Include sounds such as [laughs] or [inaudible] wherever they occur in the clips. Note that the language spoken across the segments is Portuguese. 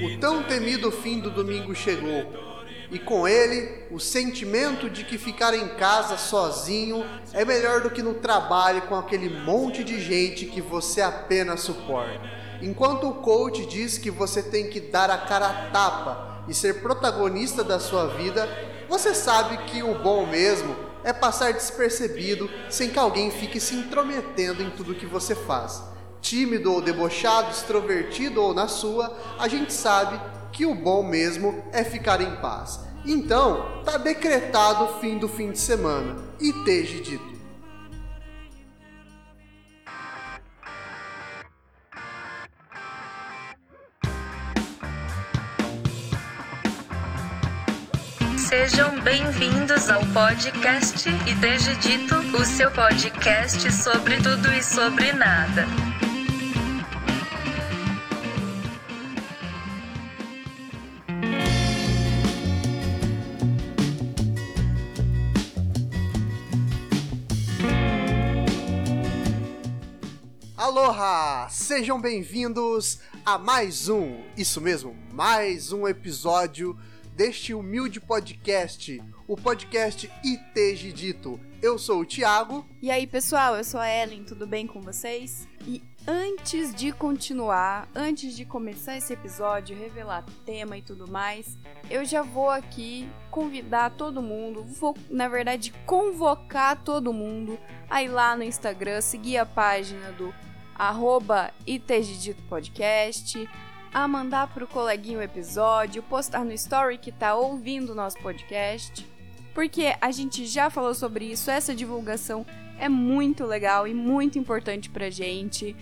O tão temido fim do domingo chegou, e com ele o sentimento de que ficar em casa sozinho é melhor do que no trabalho com aquele monte de gente que você apenas suporta. Enquanto o coach diz que você tem que dar a cara a tapa e ser protagonista da sua vida, você sabe que o bom mesmo é passar despercebido sem que alguém fique se intrometendo em tudo que você faz tímido ou debochado, extrovertido ou na sua, a gente sabe que o bom mesmo é ficar em paz. Então, tá decretado o fim do fim de semana e teja dito. Sejam bem-vindos ao podcast Ideja Dito, o seu podcast sobre tudo e sobre nada. Aloha! Sejam bem-vindos a mais um, isso mesmo, mais um episódio deste humilde podcast, o podcast ITG Dito. Eu sou o Thiago. E aí, pessoal, eu sou a Ellen, tudo bem com vocês? E antes de continuar, antes de começar esse episódio, revelar tema e tudo mais, eu já vou aqui convidar todo mundo, vou, na verdade, convocar todo mundo a ir lá no Instagram, seguir a página do arroba ITGDito Podcast, a mandar pro coleguinho o episódio, postar no story que tá ouvindo o nosso podcast. Porque a gente já falou sobre isso, essa divulgação é muito legal e muito importante pra gente.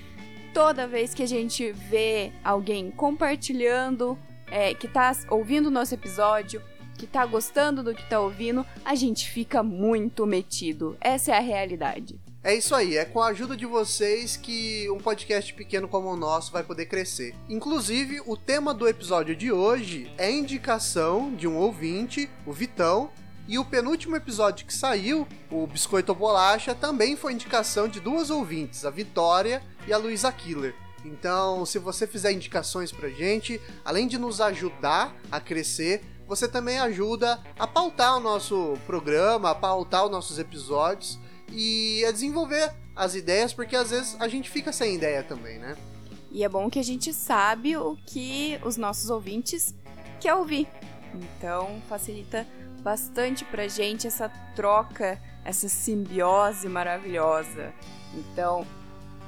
Toda vez que a gente vê alguém compartilhando, é, que tá ouvindo o nosso episódio, que tá gostando do que tá ouvindo, a gente fica muito metido. Essa é a realidade. É isso aí, é com a ajuda de vocês que um podcast pequeno como o nosso vai poder crescer. Inclusive, o tema do episódio de hoje é indicação de um ouvinte, o Vitão, e o penúltimo episódio que saiu, o Biscoito ou Bolacha, também foi indicação de duas ouvintes, a Vitória e a Luísa Killer. Então, se você fizer indicações pra gente, além de nos ajudar a crescer, você também ajuda a pautar o nosso programa, a pautar os nossos episódios e a desenvolver as ideias, porque às vezes a gente fica sem ideia também, né? E é bom que a gente sabe o que os nossos ouvintes quer ouvir. Então facilita bastante pra gente essa troca, essa simbiose maravilhosa. Então,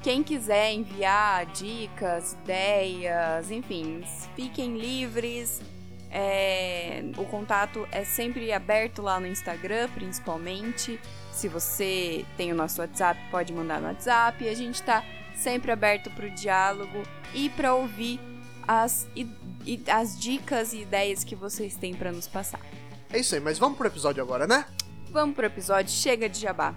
quem quiser enviar dicas, ideias, enfim, fiquem livres. É, o contato é sempre aberto lá no Instagram, principalmente. Se você tem o nosso WhatsApp, pode mandar no WhatsApp. A gente está sempre aberto para o diálogo e para ouvir as, e, e, as dicas e ideias que vocês têm para nos passar. É isso aí, mas vamos pro episódio agora, né? Vamos pro episódio, chega de jabá.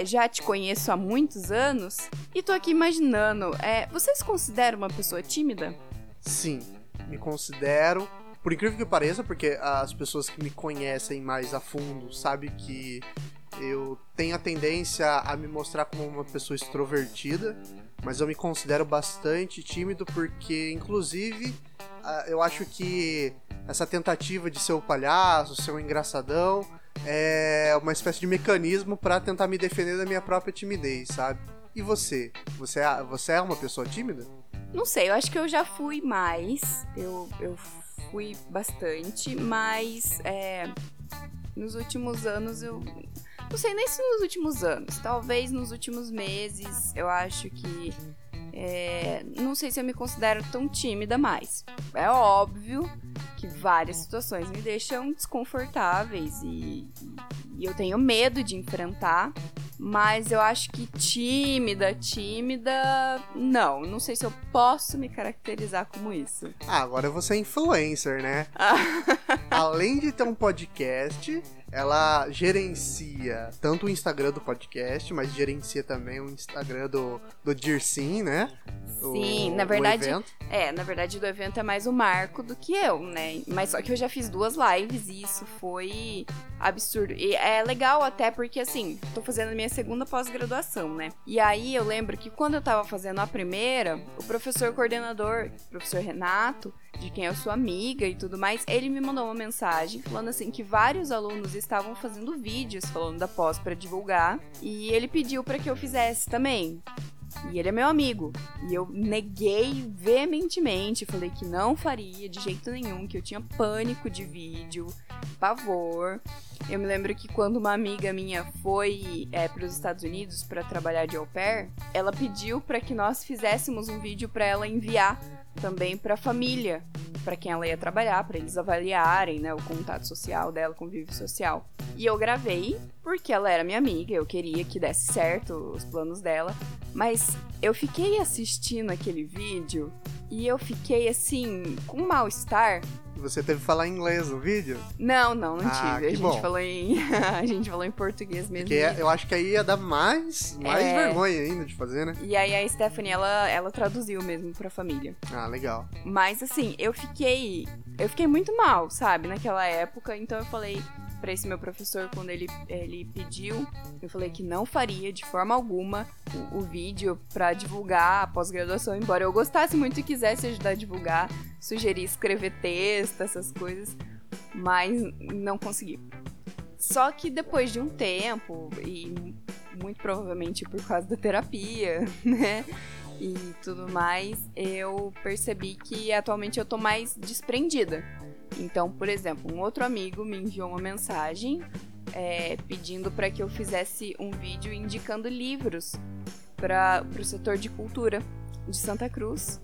É, já te conheço há muitos anos, e tô aqui imaginando, é, você se considera uma pessoa tímida? Sim, me considero. Por incrível que pareça, porque as pessoas que me conhecem mais a fundo sabem que eu tenho a tendência a me mostrar como uma pessoa extrovertida, mas eu me considero bastante tímido porque, inclusive, eu acho que essa tentativa de ser o palhaço, ser o engraçadão, é uma espécie de mecanismo para tentar me defender da minha própria timidez, sabe? E você? Você é, você é uma pessoa tímida? Não sei, eu acho que eu já fui mais. Eu, eu fui bastante, mas é, nos últimos anos eu. Não sei nem se nos últimos anos, talvez nos últimos meses eu acho que. É, não sei se eu me considero tão tímida mais. É óbvio que várias situações me deixam desconfortáveis e, e eu tenho medo de enfrentar. Mas eu acho que tímida, tímida, não. Não sei se eu posso me caracterizar como isso. Ah, agora você é influencer, né? [laughs] Além de ter um podcast, ela gerencia tanto o Instagram do podcast, mas gerencia também o Instagram do, do Dircim, né? Sim, O- na verdade, é, na verdade do evento é mais o Marco do que eu, né? Mas só que eu já fiz duas lives e isso foi absurdo. E é legal até porque, assim, tô fazendo a minha segunda pós-graduação, né? E aí eu lembro que quando eu tava fazendo a primeira, o professor coordenador, o professor Renato, de quem eu sou amiga e tudo mais, ele me mandou uma mensagem falando assim que vários alunos estavam fazendo vídeos falando da pós pra divulgar e ele pediu pra que eu fizesse também. E ele é meu amigo. E eu neguei veementemente, falei que não faria de jeito nenhum, que eu tinha pânico de vídeo, pavor. Eu me lembro que quando uma amiga minha foi é, para os Estados Unidos para trabalhar de au pair, ela pediu para que nós fizéssemos um vídeo para ela enviar também para a família, para quem ela ia trabalhar, para eles avaliarem, né, o contato social dela, o convívio social. E eu gravei porque ela era minha amiga, eu queria que desse certo os planos dela, mas eu fiquei assistindo aquele vídeo e eu fiquei assim com mal-estar. Você teve que falar inglês no vídeo? Não, não, não Ah, tive. A gente bom. falou em [laughs] a gente falou em português mesmo. Porque eu acho que aí ia dar mais, mais É. vergonha ainda de fazer, né? E aí a Stephanie ela ela traduziu mesmo pra família. Ah, legal. Mas assim, eu fiquei. Eu fiquei muito mal, sabe, naquela época. Então eu falei pra esse meu professor, quando ele, ele pediu, eu falei que não faria de forma alguma o, o vídeo pra divulgar a pós-graduação, embora eu gostasse muito e quisesse ajudar a divulgar, sugerir escrever texto, essas coisas, mas não consegui. Só que depois de um tempo, e muito provavelmente por causa da terapia, [laughs] né? e tudo mais, eu percebi que atualmente eu tô mais desprendida. Então, por exemplo, um outro amigo me enviou uma mensagem é, pedindo para que eu fizesse um vídeo indicando livros para o setor de cultura de Santa Cruz.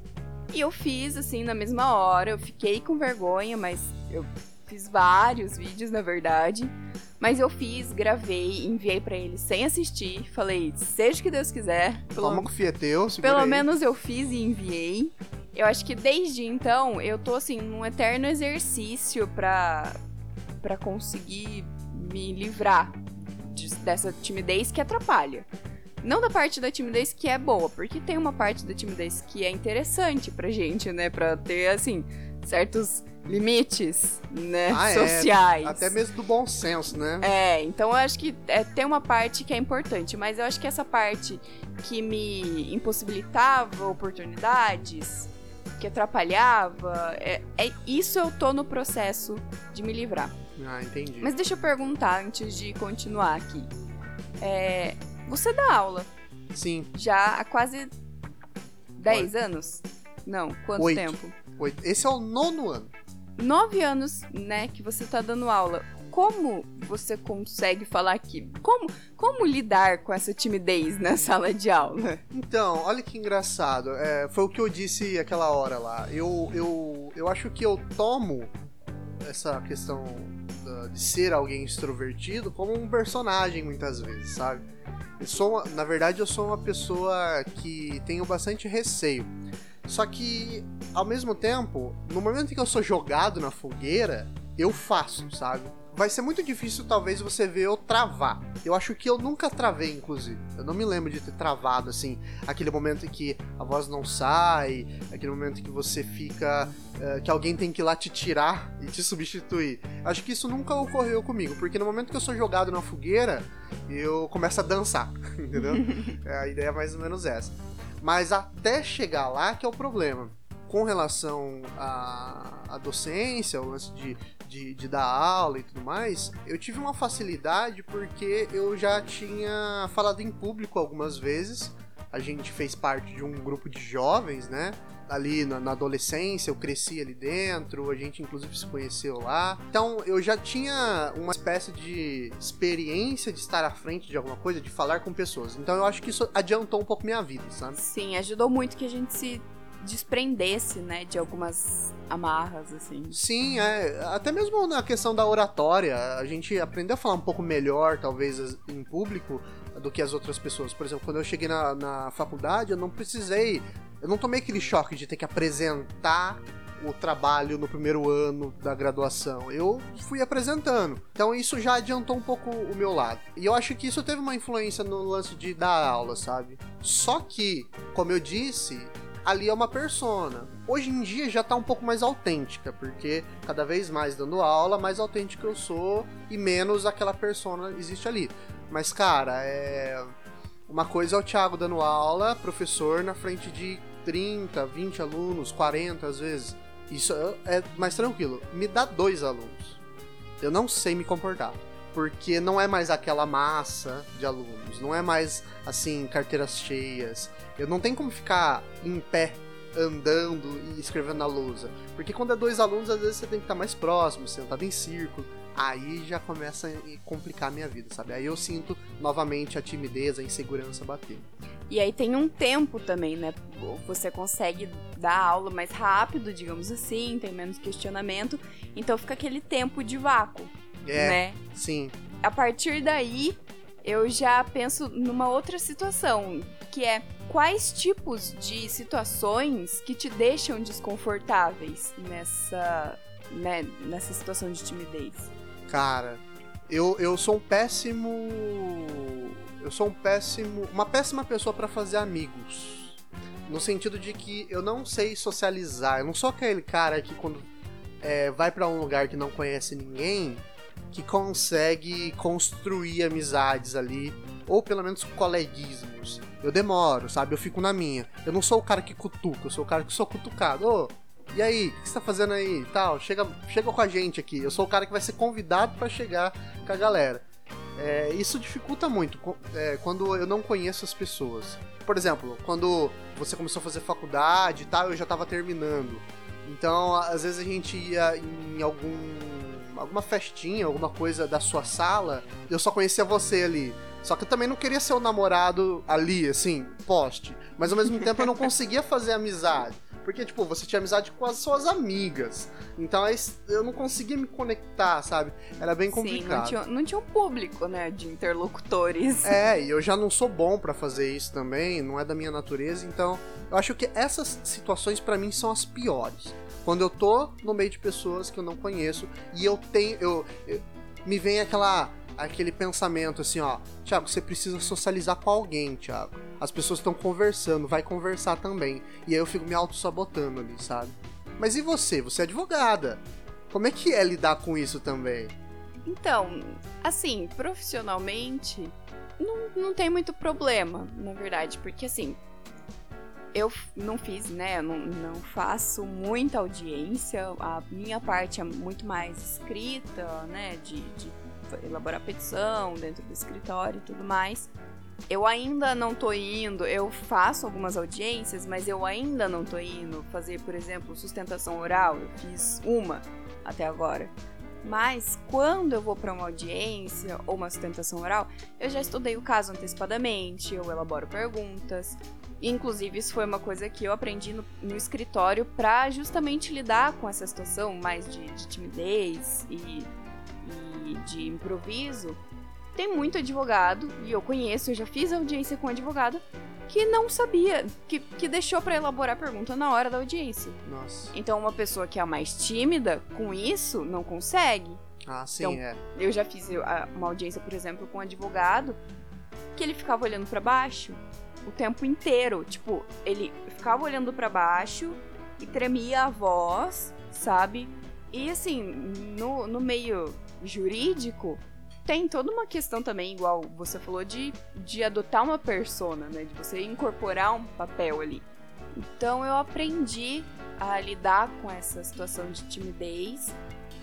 E eu fiz assim na mesma hora, eu fiquei com vergonha, mas eu fiz vários vídeos na verdade. Mas eu fiz, gravei, enviei para ele sem assistir. Falei, seja o que Deus quiser. Pelo, Toma fieteu, segura pelo aí. menos eu fiz e enviei. Eu acho que desde então eu tô assim num eterno exercício pra para conseguir me livrar de- dessa timidez que atrapalha. Não da parte da timidez que é boa, porque tem uma parte da timidez que é interessante pra gente, né, Pra ter assim certos limites, né, Ah, é. sociais. Até mesmo do bom senso, né? É, então eu acho que é, tem uma parte que é importante, mas eu acho que essa parte que me impossibilitava oportunidades, que atrapalhava, é, é- isso eu tô no processo de me livrar. Ah, entendi. Mas deixa eu perguntar antes de continuar aqui. É, você dá aula Sim, já há quase 10 anos? Não, quanto Oito. tempo? Oito. esse é o nono ano. nove anos, né, que você tá dando aula. Como você consegue falar aqui? Como, como lidar com essa timidez na sala de aula? Então, olha que engraçado. É, foi o que eu disse aquela hora lá. Eu, eu, eu acho que eu tomo essa questão de ser alguém extrovertido como um personagem muitas vezes, sabe? Eu sou, na verdade, eu sou uma pessoa que tenho bastante receio. Só que, ao mesmo tempo, no momento em que eu sou jogado na fogueira, eu faço, sabe? Vai ser muito difícil, talvez, você ver eu travar. Eu acho que eu nunca travei, inclusive. Eu não me lembro de ter travado, assim, aquele momento em que a voz não sai, aquele momento em que você fica. eh, que alguém tem que ir lá te tirar [laughs] e te substituir. Acho que isso nunca ocorreu comigo, porque no momento que eu sou jogado na fogueira, eu começo a dançar, [laughs] entendeu? [laughs] É, a ideia é mais ou menos essa. Mas até chegar lá que é o problema. Com relação à, à docência, o lance de, de, de dar aula e tudo mais, eu tive uma facilidade porque eu já tinha falado em público algumas vezes. A gente fez parte de um grupo de jovens, né? Ali na, na adolescência, eu cresci ali dentro, a gente inclusive se conheceu lá. Então eu já tinha uma espécie de experiência de estar à frente de alguma coisa, de falar com pessoas. Então eu acho que isso adiantou um pouco minha vida, sabe? Sim, ajudou muito que a gente se desprendesse, né, de algumas amarras, assim. Sim, é. Até mesmo na questão da oratória, a gente aprendeu a falar um pouco melhor, talvez, em público, do que as outras pessoas. Por exemplo, quando eu cheguei na, na faculdade, eu não precisei. Eu não tomei aquele choque de ter que apresentar o trabalho no primeiro ano da graduação. Eu fui apresentando. Então isso já adiantou um pouco o meu lado. E eu acho que isso teve uma influência no lance de dar aula, sabe? Só que, como eu disse, ali é uma persona. Hoje em dia já tá um pouco mais autêntica, porque cada vez mais dando aula, mais autêntico eu sou e menos aquela persona existe ali. Mas, cara, é. Uma coisa é o Thiago dando aula, professor na frente de 30, 20 alunos, 40 às vezes. Isso é mais tranquilo. Me dá dois alunos. Eu não sei me comportar. Porque não é mais aquela massa de alunos. Não é mais, assim, carteiras cheias. Eu não tenho como ficar em pé andando e escrevendo na lousa. Porque quando é dois alunos, às vezes você tem que estar mais próximo, sentado em círculo aí já começa a complicar a minha vida, sabe? Aí eu sinto novamente a timidez, a insegurança bater. E aí tem um tempo também, né? Você consegue dar aula mais rápido, digamos assim, tem menos questionamento, então fica aquele tempo de vácuo, é, né? Sim. A partir daí, eu já penso numa outra situação, que é quais tipos de situações que te deixam desconfortáveis nessa, né, nessa situação de timidez? Cara, eu, eu sou um péssimo. Eu sou um péssimo. Uma péssima pessoa para fazer amigos. No sentido de que eu não sei socializar. Eu não sou aquele cara que quando é, vai para um lugar que não conhece ninguém, que consegue construir amizades ali. Ou pelo menos coleguismos. Eu demoro, sabe? Eu fico na minha. Eu não sou o cara que cutuca, eu sou o cara que sou cutucado. Ô, e aí, o que você tá fazendo aí? Tal, chega, chega com a gente aqui. Eu sou o cara que vai ser convidado para chegar com a galera. É, isso dificulta muito é, quando eu não conheço as pessoas. Por exemplo, quando você começou a fazer faculdade e tal, eu já tava terminando. Então, às vezes a gente ia em algum alguma festinha, alguma coisa da sua sala, eu só conhecia você ali. Só que eu também não queria ser o namorado ali, assim, poste. Mas ao mesmo tempo eu não [laughs] conseguia fazer amizade. Porque, tipo, você tinha amizade com as suas amigas. Então eu não conseguia me conectar, sabe? Era bem complicado. Sim, não tinha, não tinha um público, né, de interlocutores. É, [laughs] e eu já não sou bom para fazer isso também, não é da minha natureza. Então, eu acho que essas situações para mim são as piores. Quando eu tô no meio de pessoas que eu não conheço e eu tenho. Eu, eu me vem aquela aquele pensamento assim, ó, Thiago, você precisa socializar com alguém, Thiago. As pessoas estão conversando, vai conversar também. E aí eu fico me auto-sabotando ali, sabe? Mas e você? Você é advogada. Como é que é lidar com isso também? Então, assim, profissionalmente, não, não tem muito problema, na verdade, porque assim, eu não fiz, né? Eu não, não faço muita audiência. A minha parte é muito mais escrita, né? De, de elaborar petição dentro do escritório e tudo mais. Eu ainda não tô indo, eu faço algumas audiências, mas eu ainda não tô indo fazer, por exemplo, sustentação oral. Eu fiz uma até agora. Mas quando eu vou para uma audiência ou uma sustentação oral, eu já estudei o caso antecipadamente, eu elaboro perguntas. Inclusive, isso foi uma coisa que eu aprendi no, no escritório para justamente lidar com essa situação mais de, de timidez e de improviso, tem muito advogado, e eu conheço, eu já fiz audiência com advogado, que não sabia, que, que deixou para elaborar a pergunta na hora da audiência. Nossa. Então, uma pessoa que é mais tímida, com isso, não consegue. Ah, sim, então, é. Eu já fiz uma audiência, por exemplo, com um advogado, que ele ficava olhando para baixo o tempo inteiro. Tipo, ele ficava olhando para baixo e tremia a voz, sabe? E assim, no, no meio jurídico, tem toda uma questão também, igual você falou, de, de adotar uma persona, né? De você incorporar um papel ali. Então eu aprendi a lidar com essa situação de timidez,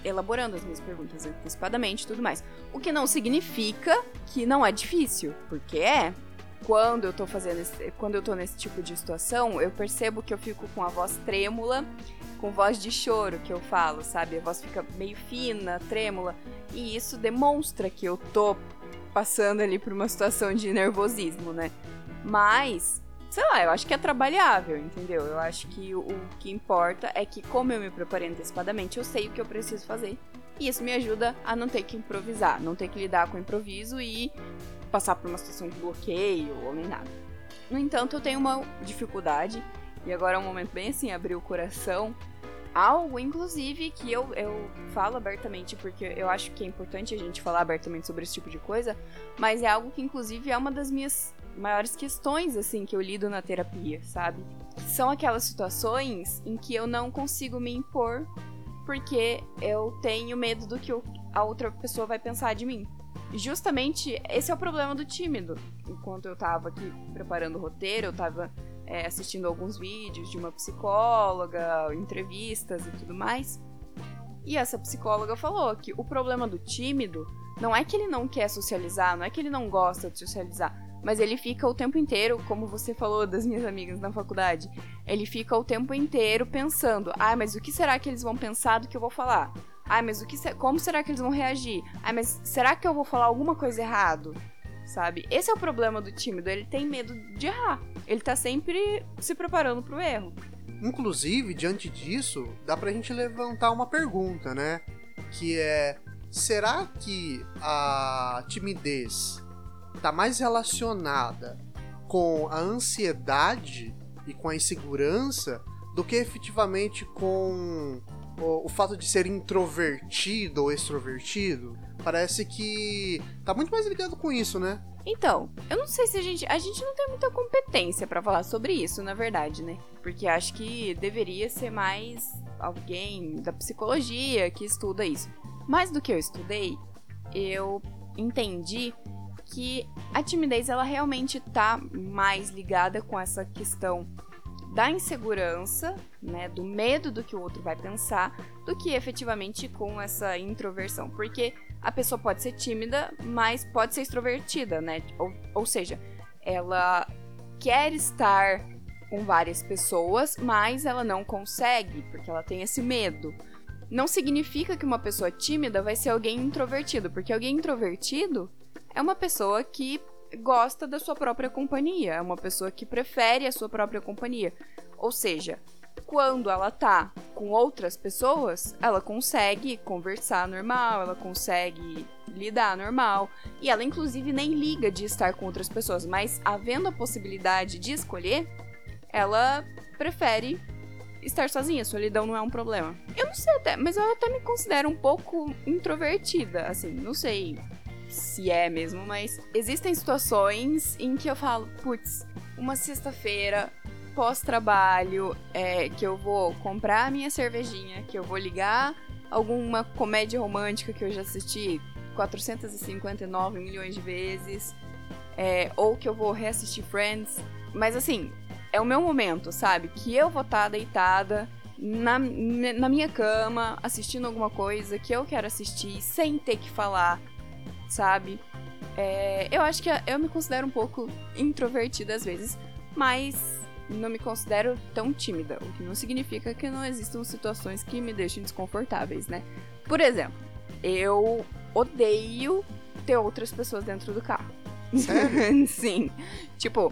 elaborando as minhas perguntas antecipadamente e tudo mais. O que não significa que não é difícil, porque é. Quando eu tô fazendo esse, quando eu tô nesse tipo de situação, eu percebo que eu fico com a voz trêmula com voz de choro que eu falo, sabe? A voz fica meio fina, trêmula. E isso demonstra que eu tô passando ali por uma situação de nervosismo, né? Mas, sei lá, eu acho que é trabalhável, entendeu? Eu acho que o, o que importa é que, como eu me preparei antecipadamente, eu sei o que eu preciso fazer. E isso me ajuda a não ter que improvisar, não ter que lidar com o improviso e passar por uma situação de bloqueio ou nem nada. No entanto, eu tenho uma dificuldade, e agora é um momento bem assim, abrir o coração, algo, inclusive, que eu, eu falo abertamente, porque eu acho que é importante a gente falar abertamente sobre esse tipo de coisa, mas é algo que, inclusive, é uma das minhas maiores questões, assim, que eu lido na terapia, sabe? São aquelas situações em que eu não consigo me impor porque eu tenho medo do que a outra pessoa vai pensar de mim. Justamente esse é o problema do tímido. Enquanto eu tava aqui preparando o roteiro, eu tava é, assistindo alguns vídeos de uma psicóloga, entrevistas e tudo mais. E essa psicóloga falou que o problema do tímido não é que ele não quer socializar, não é que ele não gosta de socializar, mas ele fica o tempo inteiro, como você falou das minhas amigas na faculdade, ele fica o tempo inteiro pensando: ah, mas o que será que eles vão pensar do que eu vou falar? Ah, mas o que como será que eles vão reagir? Ah, mas será que eu vou falar alguma coisa errado? Sabe? Esse é o problema do tímido, ele tem medo de errar. Ele tá sempre se preparando pro erro. Inclusive, diante disso, dá pra gente levantar uma pergunta, né? Que é: será que a timidez tá mais relacionada com a ansiedade e com a insegurança do que efetivamente com o, o, fato de ser introvertido ou extrovertido. Parece que tá muito mais ligado com isso, né? Então, eu não sei se a gente. A gente não tem muita competência para falar sobre isso, na verdade, né? Porque acho que deveria ser mais alguém da psicologia que estuda isso. Mais do que eu estudei, eu entendi que a timidez ela realmente tá mais ligada com essa questão da insegurança, né, do medo do que o outro vai pensar, do que efetivamente com essa introversão, porque a pessoa pode ser tímida, mas pode ser extrovertida, né? Ou, ou seja, ela quer estar com várias pessoas, mas ela não consegue, porque ela tem esse medo. Não significa que uma pessoa tímida vai ser alguém introvertido, porque alguém introvertido é uma pessoa que gosta da sua própria companhia, é uma pessoa que prefere a sua própria companhia. Ou seja, quando ela tá com outras pessoas, ela consegue conversar normal, ela consegue lidar normal, e ela inclusive nem liga de estar com outras pessoas, mas havendo a possibilidade de escolher, ela prefere estar sozinha, solidão não é um problema. Eu não sei até, mas eu até me considero um pouco introvertida, assim, não sei se é mesmo, mas existem situações em que eu falo, putz, uma sexta-feira pós-trabalho, é, que eu vou comprar a minha cervejinha, que eu vou ligar alguma comédia romântica que eu já assisti 459 milhões de vezes, é, ou que eu vou reassistir Friends. Mas assim, é o meu momento, sabe? Que eu vou estar tá deitada na, na minha cama, assistindo alguma coisa que eu quero assistir, sem ter que falar sabe? É, eu acho que eu me considero um pouco introvertida às vezes, mas não me considero tão tímida, o que não significa que não existam situações que me deixem desconfortáveis, né? Por exemplo, eu odeio ter outras pessoas dentro do carro. [laughs] Sim. Tipo,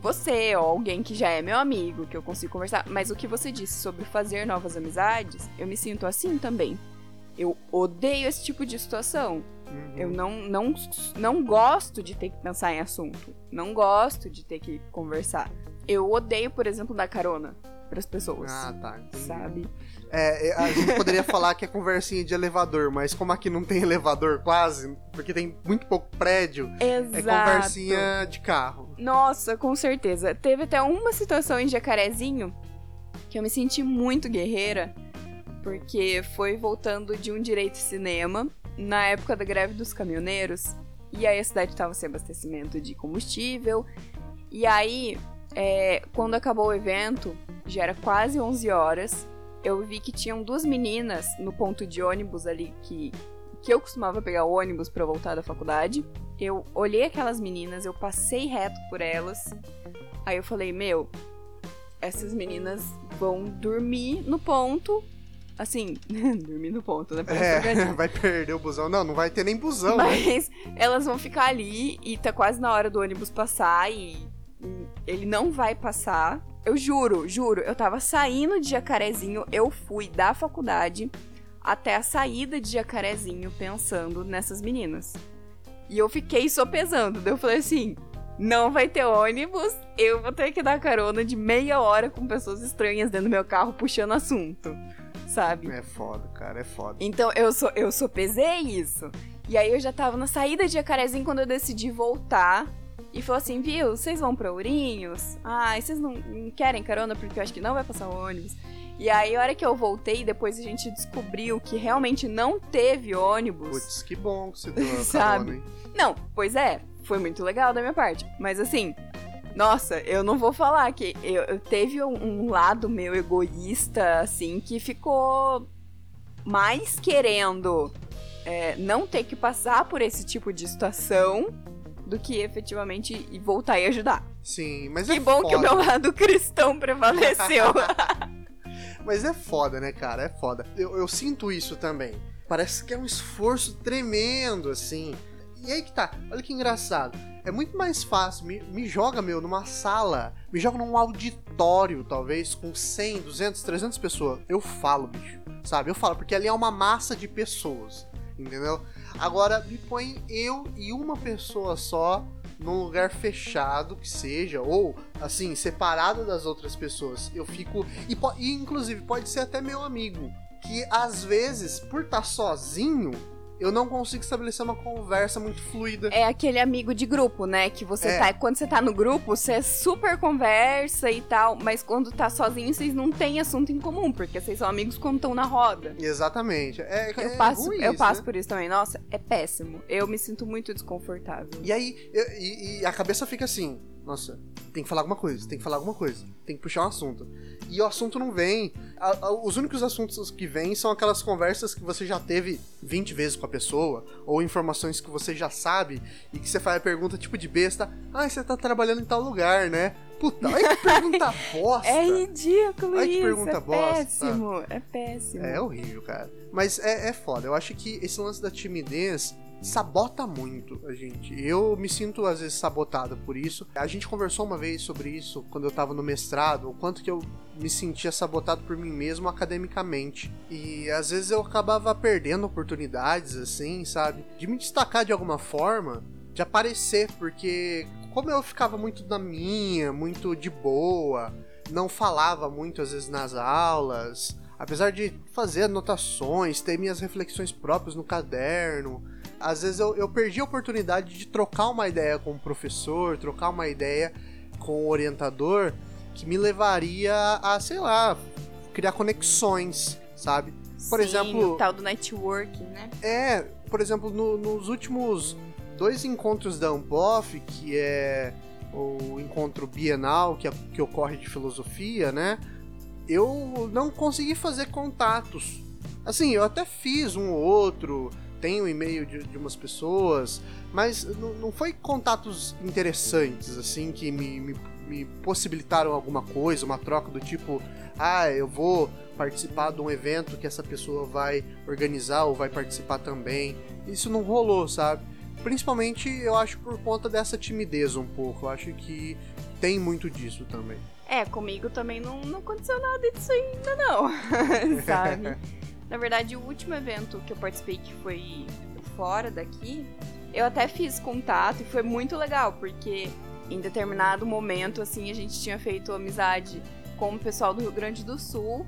você ou alguém que já é meu amigo, que eu consigo conversar, mas o que você disse sobre fazer novas amizades, eu me sinto assim também. Eu odeio esse tipo de situação. Uhum. Eu não, não, não gosto de ter que pensar em assunto. Não gosto de ter que conversar. Eu odeio, por exemplo, dar carona para as pessoas. Ah, tá. Sabe? É, é, a gente poderia falar que é conversinha de elevador, mas como aqui não tem elevador quase, porque tem muito pouco prédio, é Exato. é conversinha de carro. Nossa, com certeza. Teve até uma situação em Jacarezinho que eu me senti muito guerreira, porque foi voltando de um direito cinema na época da greve dos caminhoneiros, e aí a cidade estava sem abastecimento de combustível, e aí, é, quando acabou o evento, já era quase 11 horas, eu vi que tinham duas meninas no ponto de ônibus ali que, que eu costumava pegar o ônibus para voltar da faculdade. Eu olhei aquelas meninas, eu passei reto por elas. Aí eu falei: Meu, essas meninas vão dormir no ponto assim, [laughs] dormir no ponto, né? É, [laughs] vai perder o busão. Não, não vai ter nem busão. Né? Mas né? elas vão ficar ali e tá quase na hora do ônibus passar e ele não vai passar. Eu juro, juro, eu tava saindo de Jacarezinho, eu fui da faculdade até a saída de Jacarezinho pensando nessas meninas. E eu fiquei sopesando, daí eu falei assim, não vai ter ônibus, eu vou ter que dar carona de meia hora com pessoas estranhas dentro do meu carro puxando assunto sabe? É foda, cara, é foda. Então eu sou eu sopesei isso. E aí eu já tava na saída de Jacarezinho quando eu decidi voltar. E falou assim, viu, vocês vão pra Ourinhos? Ah, e vocês não, não querem carona porque eu acho que não vai passar ônibus. E aí, a hora que eu voltei, depois a gente descobriu que realmente não teve ônibus. Putz, que bom que você deu [laughs] a Sabe? carona, hein? Não, pois é, foi muito legal da minha parte. Mas assim, nossa, eu não vou falar que eu, eu teve um, um lado meu egoísta, assim, que ficou mais querendo é, não ter que passar por esse tipo de situação do que efetivamente voltar e ajudar. Sim, mas Que é bom foda. que o meu lado [laughs] cristão prevaleceu. [laughs] Mas é foda, né, cara? É foda. Eu, eu sinto isso também. Parece que é um esforço tremendo, assim. E aí que tá, olha que engraçado. É muito mais fácil, me, me joga, meu, numa sala, me joga num auditório, talvez, com 100, 200, 300 pessoas. Eu falo, bicho, sabe? Eu falo, porque ali é uma massa de pessoas, entendeu? Agora, me põe eu e uma pessoa só num lugar fechado que seja, ou assim, separado das outras pessoas. Eu fico. E, e, inclusive, pode ser até meu amigo. Que às vezes, por estar sozinho, eu não consigo estabelecer uma conversa muito fluida. é aquele amigo de grupo, né? Que você É. tá. Quando você tá no grupo, você super conversa e tal. Mas quando tá sozinho, vocês não têm assunto em comum, porque vocês são amigos quando estão na roda. Exatamente. É, Eu é passo, ruim eu isso, passo né? por isso também. Nossa, é péssimo. Eu me sinto muito desconfortável. E aí, eu- e, e a cabeça fica assim: nossa, tem que falar alguma coisa, tem que falar alguma coisa, tem que puxar um assunto. E o assunto não vem. A- a- os únicos assuntos que vêm são aquelas conversas que você já teve 20 vezes com a pessoa, ou informações que você já sabe, e que você faz a pergunta tipo de besta: ah, você tá trabalhando em tal lugar, né? Puta, olha que pergunta [laughs] bosta! É ridículo Ai, que isso. pergunta é bosta. péssimo. É péssimo. É horrível, cara. Mas é, é foda. Eu acho que esse lance da timidez sabota muito a gente. Eu me sinto às vezes sabotado por isso. A gente conversou uma vez sobre isso quando eu tava no mestrado, o quanto que eu me sentia sabotado por mim mesmo academicamente. E às vezes eu acabava perdendo oportunidades assim, sabe? De me destacar de alguma forma, de aparecer, porque como eu ficava muito na minha, muito de boa, não falava muito às vezes nas aulas, apesar de fazer anotações, ter minhas reflexões próprias no caderno, às vezes eu, eu perdi a oportunidade de trocar uma ideia com o professor, trocar uma ideia com o orientador que me levaria a, sei lá, criar conexões, sabe? Por Sim, exemplo- O tal do networking, né? É, por exemplo, no- nos últimos dois encontros da Ampof, que é o encontro bienal que, que ocorre de filosofia, né? Eu não consegui fazer contatos. Assim, eu até fiz um ou outro, tenho e-mail de, de umas pessoas, mas não, não foi contatos interessantes, assim, que me, me, me possibilitaram alguma coisa, uma troca do tipo, ah, eu vou participar de um evento que essa pessoa vai organizar ou vai participar também. Isso não rolou, sabe? Principalmente eu acho por conta dessa timidez um pouco. Eu acho que tem muito disso também. É, comigo também não, não aconteceu nada disso ainda, não. [laughs] Sabe? [laughs] Na verdade, o último evento que eu participei, que foi fora daqui, eu até fiz contato e foi muito legal, porque em determinado momento, assim, a gente tinha feito amizade com o pessoal do Rio Grande do Sul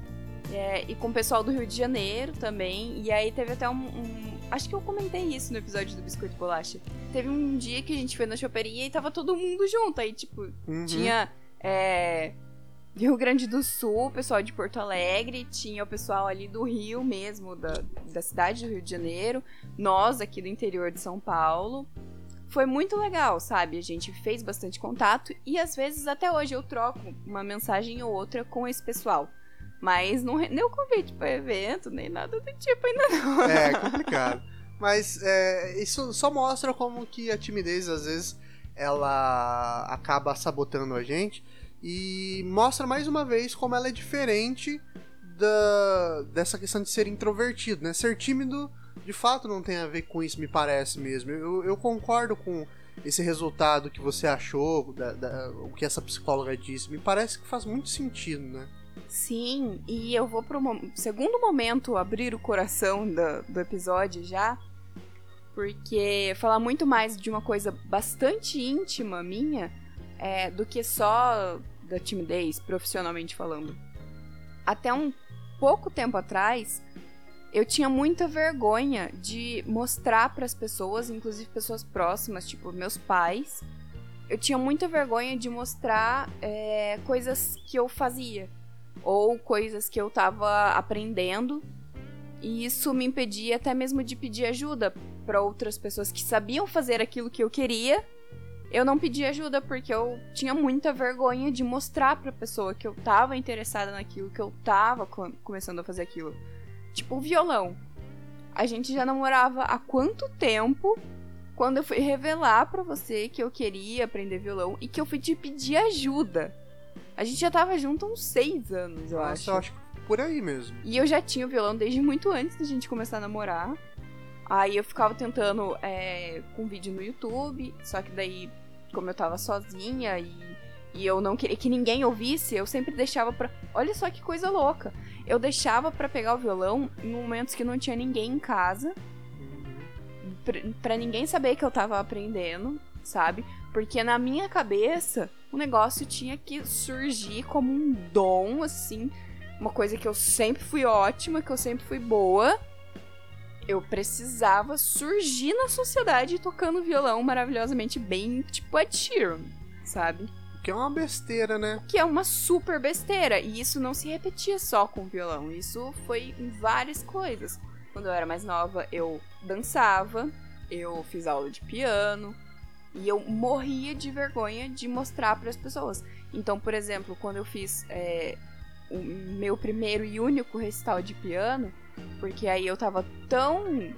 é, e com o pessoal do Rio de Janeiro também. E aí teve até um, um- Acho que eu comentei isso no episódio do Biscoito Bolacha. Teve um dia que a gente foi na choperia e tava todo mundo junto. Aí, tipo, Uhum. tinha é, Rio Grande do Sul, o pessoal de Porto Alegre, tinha o pessoal ali do Rio mesmo, da, da cidade do Rio de Janeiro, nós aqui do interior de São Paulo. Foi muito legal, sabe? A gente fez bastante contato e às vezes até hoje eu troco uma mensagem ou outra com esse pessoal. Mas não rendeu convite para evento, nem nada do tipo ainda não. [laughs] É [laughs] complicado. Mas é, isso só mostra como que a timidez, às vezes, ela acaba sabotando a gente. E mostra mais uma vez como ela é diferente da, dessa questão de ser introvertido, né? Ser tímido, de fato, não tem a ver com isso, me parece mesmo. Eu, eu concordo com esse resultado que você achou, da, da- o que essa psicóloga disse. Me parece que faz muito sentido, né? Sim, e eu vou pro mo- segundo momento abrir o coração do, do episódio já, porque falar muito mais de uma coisa bastante íntima minha é, do que só da timidez, profissionalmente falando. Até um pouco tempo atrás, eu tinha muita vergonha de mostrar para as pessoas, inclusive pessoas próximas, tipo meus pais. Eu tinha muita vergonha de mostrar é, coisas que eu fazia ou coisas que eu tava aprendendo. E isso me impedia até mesmo de pedir ajuda para outras pessoas que sabiam fazer aquilo que eu queria. Eu não pedi ajuda porque eu tinha muita vergonha de mostrar para a pessoa que eu tava interessada naquilo, que eu tava começando a fazer aquilo. Tipo, o violão. A gente já namorava há quanto tempo quando eu fui revelar para você que eu queria aprender violão e que eu fui te pedir ajuda. A gente já tava junto há uns seis anos, eu Nossa, acho. eu acho que por aí mesmo. E eu já tinha o violão desde muito antes da gente começar a namorar. Aí eu ficava tentando é, com vídeo no YouTube, só que daí, como eu tava sozinha e, e eu não queria que ninguém ouvisse, eu sempre deixava pra. Olha só que coisa louca! Eu deixava para pegar o violão em momentos que não tinha ninguém em casa, Uhum. pra, pra ninguém saber que eu tava aprendendo, sabe? Porque na minha cabeça o negócio tinha que surgir como um dom, assim, uma coisa que eu sempre fui ótima, que eu sempre fui boa. Eu precisava surgir na sociedade tocando violão maravilhosamente bem, tipo Ed Sheeran, sabe? Que é uma besteira, né? Que é uma super besteira. E isso não se repetia só com o violão. Isso foi em várias coisas. Quando eu era mais nova, eu dançava, eu fiz aula de piano. E eu morria de vergonha de mostrar para as pessoas. Então, por exemplo, quando eu fiz é, o meu primeiro e único recital de piano, porque aí eu tava tão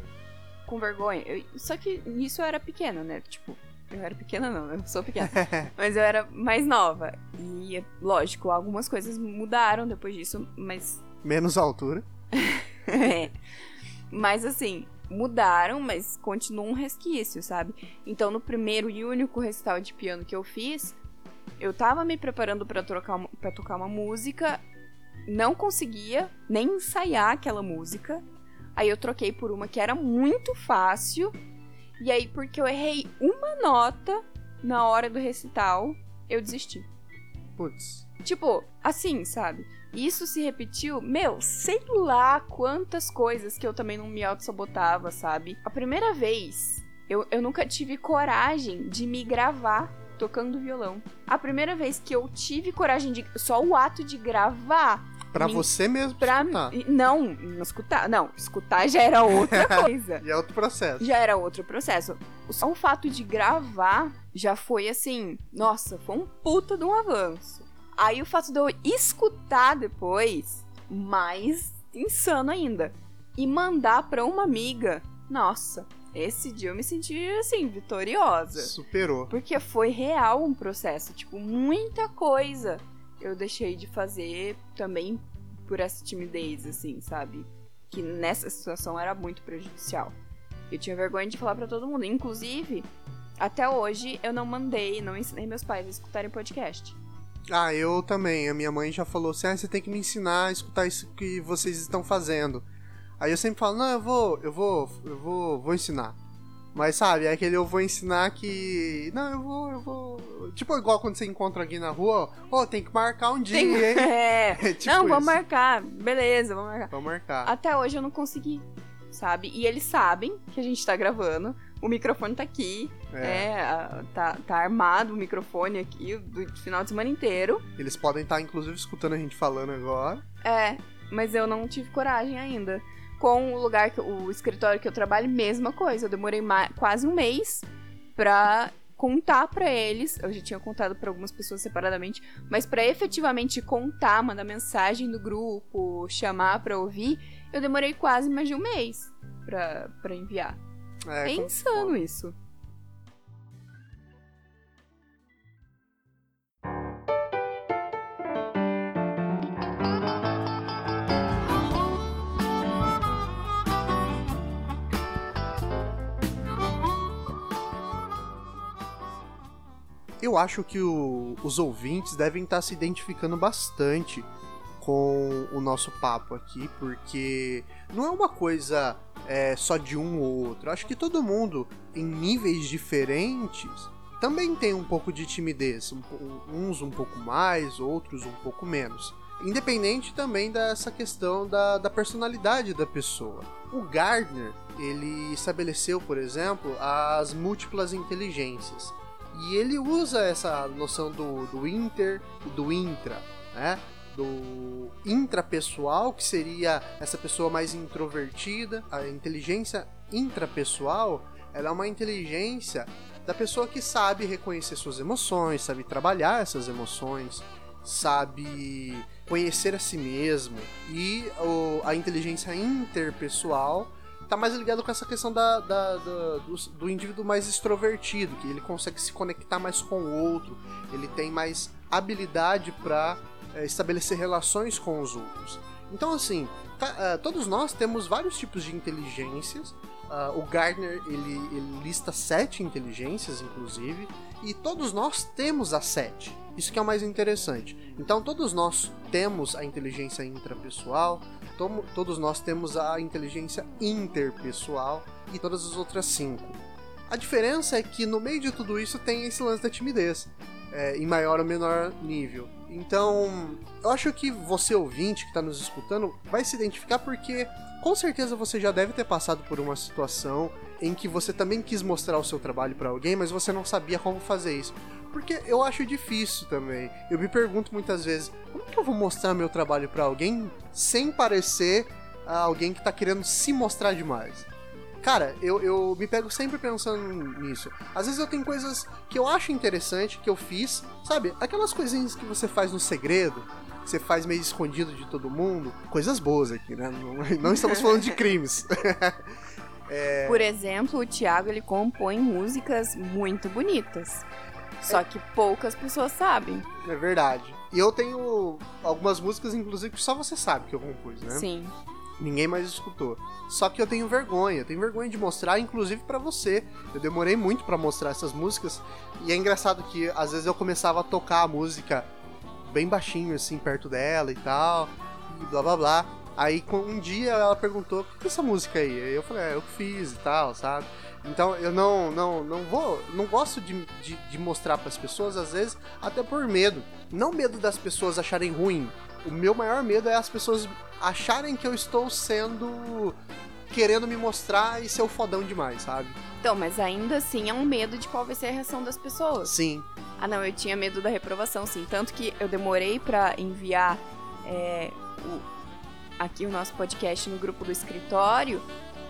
com vergonha. eu- só que nisso eu era pequena, né? Tipo, eu era pequena não, eu sou pequena. [laughs] mas eu era mais nova. E, lógico, algumas coisas mudaram depois disso, mas Menos altura. [laughs] é. Mas assim, mudaram, mas continua um resquício, sabe? Então, no primeiro e único recital de piano que eu fiz, eu tava me preparando pra trocar para tocar uma música, não conseguia nem ensaiar aquela música. Aí eu troquei por uma que era muito fácil. E aí, porque eu errei uma nota na hora do recital, eu desisti. Putz. Tipo, assim, sabe? Isso se repetiu, meu, sei lá quantas coisas que eu também não me auto-sabotava, sabe? A primeira vez, eu, eu nunca tive coragem de me gravar tocando violão. A primeira vez que eu tive coragem de. Só o ato de gravar. Pra me- você mesmo Pra escutar. mim. Não, não escutar. Não, escutar já era outra [laughs] coisa. E é outro processo. já era outro processo. Só o fato de gravar já foi assim, nossa, foi um puta de um avanço. Aí o fato de eu escutar depois, mais insano ainda. E mandar pra uma amiga, nossa, esse dia eu me senti assim, vitoriosa. Superou. Porque foi real um processo, tipo, muita coisa eu deixei de fazer também por essa timidez, assim, sabe? Que nessa situação era muito prejudicial. Eu tinha vergonha de falar pra todo mundo. Inclusive, até hoje eu não mandei, não ensinei meus pais a escutarem podcast. Ah, eu também. A minha mãe já falou assim: ah, você tem que me ensinar a escutar isso que vocês estão fazendo. Aí eu sempre falo, não, eu vou, eu vou, eu vou, vou ensinar. Mas sabe, é aquele eu vou ensinar que. Não, eu vou, eu vou. Tipo, igual quando você encontra alguém na rua, ó, tem que marcar um dia, Tem- hein? [laughs] É. [laughs] É tipo não, vamos isso. marcar. Beleza, vamos marcar. Vamos marcar. Até hoje eu não consegui, sabe? E eles sabem que a gente tá gravando. O microfone tá aqui. É. É, tá, tá armado o microfone aqui do final de semana inteiro. Eles podem estar, inclusive, escutando a gente falando agora. É, mas eu não tive coragem ainda. Com o lugar, que, o escritório que eu trabalho, mesma coisa. Eu demorei quase um mês pra contar pra eles. Eu já tinha contado pra algumas pessoas separadamente, mas pra efetivamente contar, mandar mensagem no grupo, chamar pra ouvir, eu demorei quase mais de um mês pra, pra enviar. É, com- insano isso. Eu acho que o- os ouvintes devem estar se identificando bastante com o nosso papo aqui, porque não é uma coisa é, só de um ou outro. Acho que todo mundo, em níveis diferentes, também tem um pouco de timidez. Um uns um pouco mais, outros um pouco menos. independente também dessa questão da, da personalidade da pessoa. O Gardner, ele estabeleceu, por exemplo, as múltiplas inteligências. E ele usa essa noção do, do inter e do intra, né? Do intrapessoal, que seria essa pessoa mais introvertida. A inteligência intrapessoal, ela é uma inteligência da pessoa que sabe reconhecer suas emoções, sabe trabalhar essas emoções, sabe conhecer a si mesmo. E o, a inteligência interpessoal tá mais ligado com essa questão da, da, da do, do, indivíduo mais extrovertido, que ele consegue se conectar mais com o outro, ele tem mais habilidade para é, estabelecer relações com os outros. Então, assim, tá, uh, todos nós temos vários tipos de inteligências. Uh, o Gardner ele, ele lista sete inteligências, inclusive, e todos nós temos as sete. Isso que é o mais interessante. Então, todos nós temos a inteligência intrapessoal, todos nós temos a inteligência interpessoal e todas as outras cinco. A diferença é que no meio de tudo isso tem esse lance da timidez, é, em maior ou menor nível. Então, eu acho que você ouvinte que está nos escutando vai se identificar porque com certeza você já deve ter passado por uma situação em que você também quis mostrar o seu trabalho para alguém, mas você não sabia como fazer isso. Porque eu acho difícil também. Eu me pergunto muitas vezes, como que eu vou mostrar meu trabalho para alguém sem parecer alguém que tá querendo se mostrar demais? Cara, eu, eu me pego sempre pensando nisso. Às vezes eu tenho coisas que eu acho interessante, que eu fiz, sabe? Aquelas coisinhas que você faz no segredo, você faz meio escondido de todo mundo. Coisas boas aqui, né? Não, [laughs] não estamos falando de crimes. [laughs] é... Por exemplo, o Thiago ele compõe músicas muito bonitas. Só que poucas pessoas sabem. É verdade. E eu tenho algumas músicas, inclusive, que só você sabe que eu compus, né? Sim. Ninguém mais escutou. Só que eu tenho vergonha, eu tenho vergonha de mostrar, inclusive para você. Eu demorei muito para mostrar essas músicas. E é engraçado que às vezes eu começava a tocar a música bem baixinho, assim, perto dela e tal. E blá blá blá. Aí um dia ela perguntou: o que é essa música aí? Aí eu falei: é, eu que fiz e tal, sabe? Então eu não, não, não vou, não gosto de, de, de mostrar para as pessoas, às vezes, até por medo. Não medo das pessoas acharem ruim. O meu maior medo é as pessoas acharem que eu estou sendo. querendo me mostrar e ser o fodão demais, sabe? Então, mas ainda assim é um medo de qual vai ser a reação das pessoas. Sim. Ah, não, eu tinha medo da reprovação, sim. Tanto que eu demorei para enviar é, o, aqui o nosso podcast no grupo do escritório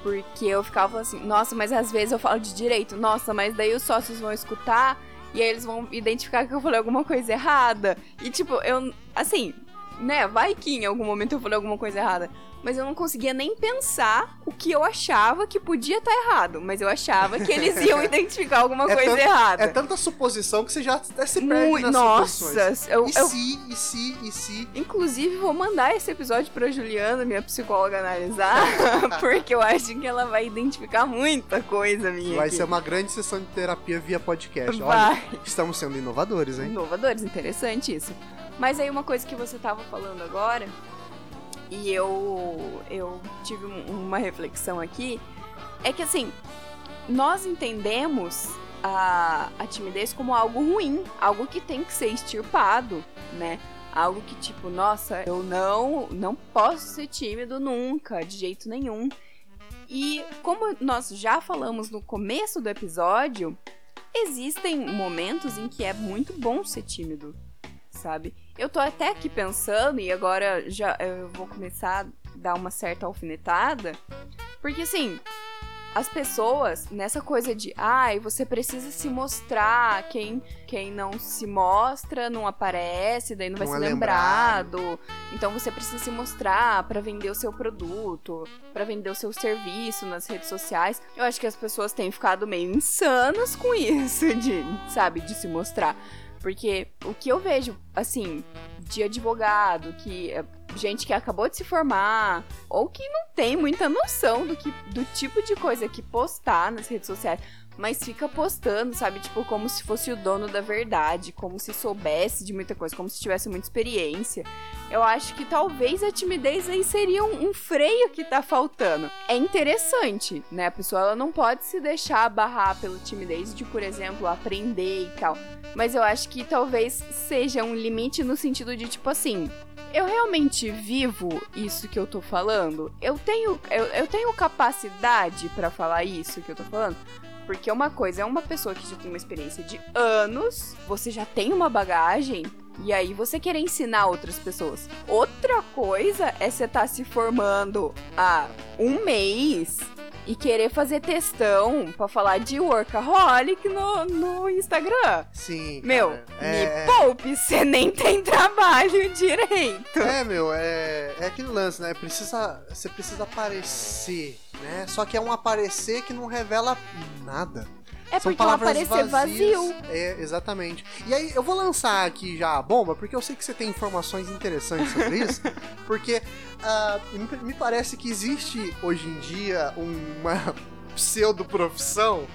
porque eu ficava assim, nossa, mas às vezes eu falo de direito, nossa, mas daí os sócios vão escutar e aí eles vão identificar que eu falei alguma coisa errada. E tipo, eu, assim, né, vai que em algum momento eu falei alguma coisa errada mas eu não conseguia nem pensar o que eu achava que podia estar tá errado. Mas eu achava que eles iam [laughs] identificar alguma é coisa errada. É tanta suposição que você já até se perde Muito, nas Nossa, eu, e eu, se, e se, e se. Inclusive, vou mandar esse episódio pra Juliana, minha psicóloga, analisar, [laughs] porque eu acho que ela vai identificar muita coisa minha. Vai aqui. ser uma grande sessão de terapia via podcast. Vai. Olha, estamos sendo inovadores, hein? Inovadores, interessante isso. Mas aí uma coisa que você tava falando agora e eu, eu tive uma reflexão aqui, é que assim, nós entendemos a, a timidez como algo ruim, algo que tem que ser extirpado, né? Algo que tipo, nossa, eu não, não posso ser tímido nunca, de jeito nenhum. E como nós já falamos no começo do episódio, existem momentos em que é muito bom ser tímido, sabe? Eu tô até aqui pensando, e agora já eu vou começar a dar uma certa alfinetada, porque assim, as pessoas, nessa coisa de, ai, ah, você precisa se mostrar, quem, quem não se mostra não aparece, daí não vai não ser é lembrado. lembrado. Então você precisa se mostrar para vender o seu produto, para vender o seu serviço nas redes sociais. Eu acho que as pessoas têm ficado meio insanas com isso, de, sabe, de se mostrar. Porque o que eu vejo, assim, de advogado, que é gente que acabou de se formar, ou que não tem muita noção do, que, do tipo de coisa que postar nas redes sociais mas fica postando, sabe? Tipo, como se fosse o dono da verdade, como se soubesse de muita coisa, como se tivesse muita experiência. Eu acho que talvez a timidez aí seria um, um freio que tá faltando. É interessante, né? A pessoa ela não pode se deixar barrar pela timidez de, por exemplo, aprender e tal. Mas eu acho que talvez seja um limite no sentido de, tipo assim, eu realmente vivo isso que eu tô falando? Eu tenho, eu, eu tenho capacidade pra falar isso que eu tô falando? Porque uma coisa é uma pessoa que já tem uma experiência de anos, você já tem uma bagagem, e aí você querer ensinar outras pessoas. Outra coisa é você estar tá se formando há um mês e querer fazer textão pra falar de workaholic no, no Instagram. Sim. Meu, cara, me é... poupe, você nem tem [laughs] trabalho direito. É, meu, é, é aquele lance, né? Precisa, você precisa aparecer, né? Só que é um aparecer que não revela nada. É São porque aparecer vazias. vazio. É, exatamente. E aí, eu vou lançar aqui já a bomba, porque eu sei que você tem informações interessantes sobre isso, [laughs] porque ah, me, me parece que existe hoje em dia uma [laughs] pseudo-profissão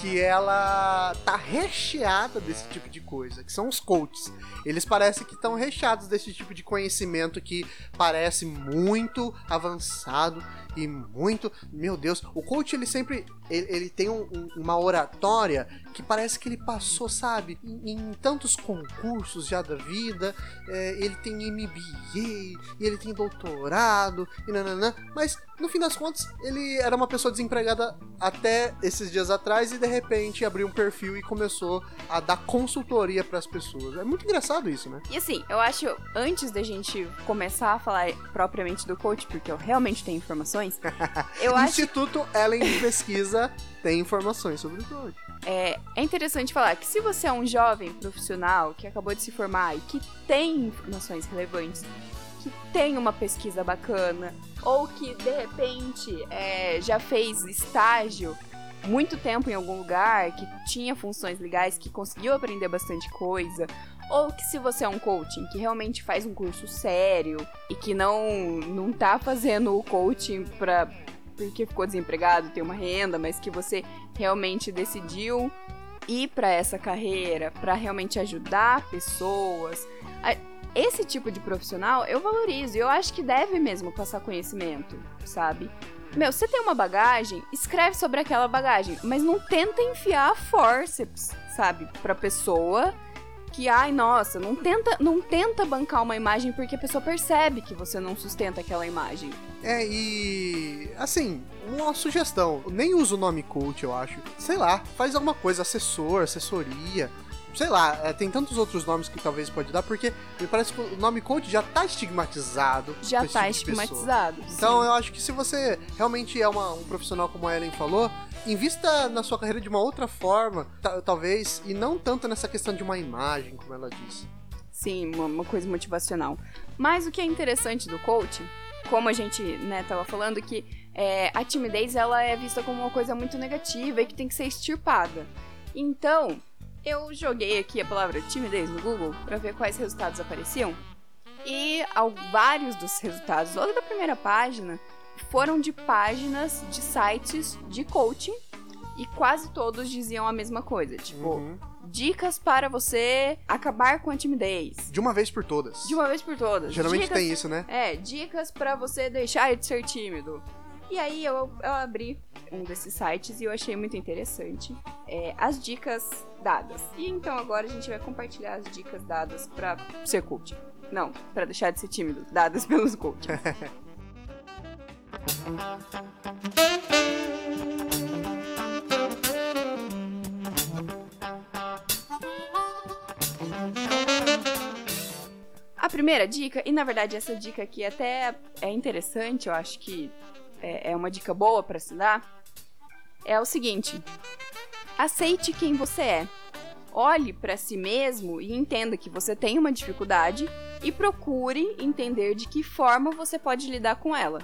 que ela tá recheada desse tipo de coisa, que são os coaches. Eles parecem que estão recheados desse tipo de conhecimento que parece muito avançado e muito, meu Deus, o coach ele sempre ele, ele tem um, um, uma oratória que parece que ele passou, sabe, em, em tantos concursos já da vida. É, ele tem MBA, ele tem doutorado e nananã, mas no fim das contas ele era uma pessoa desempregada até esses dias atrás e de repente abriu um perfil e começou a dar consultoria para as pessoas. É muito engraçado isso, né? E assim, eu acho, antes da gente começar a falar propriamente do coach, porque eu realmente tenho informações, [laughs] eu acho Instituto Ellen de Pesquisa tem informações sobre o coach. é, é interessante falar que se você é um jovem profissional que acabou de se formar e que tem informações relevantes, que tem uma pesquisa bacana, ou que de repente é, já fez estágio muito tempo em algum lugar, que tinha funções legais, que conseguiu aprender bastante coisa, ou que se você é um coaching que realmente faz um curso sério e que não não tá fazendo o coaching pra porque ficou desempregado, tem uma renda, mas que você realmente decidiu ir para essa carreira para realmente ajudar pessoas. Esse tipo de profissional eu valorizo, eu acho que deve mesmo passar conhecimento, sabe? Meu, você tem uma bagagem, escreve sobre aquela bagagem, mas não tenta enfiar forceps, sabe, pra pessoa que, ai, nossa, não tenta, não tenta bancar uma imagem porque a pessoa percebe que você não sustenta aquela imagem. É, e assim, uma sugestão, nem usa o nome coach, eu acho. Sei lá, faz alguma coisa, assessor, assessoria. Sei lá, é, tem tantos outros nomes que talvez pode dar, porque me parece que o nome coach já tá estigmatizado. Já tá tipo estigmatizado. Então eu acho que se você realmente é uma- um profissional como a Ellen falou, invista na sua carreira de uma outra forma, ta- talvez, e não tanto nessa questão de uma imagem, como ela disse. Sim, uma, uma coisa motivacional. Mas o que é interessante do coaching, como a gente, né, tava falando, que é, a timidez ela é vista como uma coisa muito negativa e que tem que ser extirpada. Então, eu joguei aqui a palavra timidez no Google para ver quais resultados apareciam. E ao- vários dos resultados, logo da primeira página, foram de páginas de sites de coaching e quase todos diziam a mesma coisa, tipo, Uhum. dicas para você acabar com a timidez. De uma vez por todas. De uma vez por todas. Geralmente dicas, tem isso, né? É, dicas pra você deixar de ser tímido. E aí eu, eu abri um desses sites e eu achei muito interessante é, as dicas dadas. E então agora a gente vai compartilhar as dicas dadas pra ser coach. Não, pra deixar de ser tímido, dadas pelos coaches. [laughs] A primeira dica, e na verdade essa dica aqui até é interessante, eu acho que é, é uma dica boa pra se dar, é o seguinte: aceite quem você é. Olhe pra si mesmo e entenda que você tem uma dificuldade e procure entender de que forma você pode lidar com ela.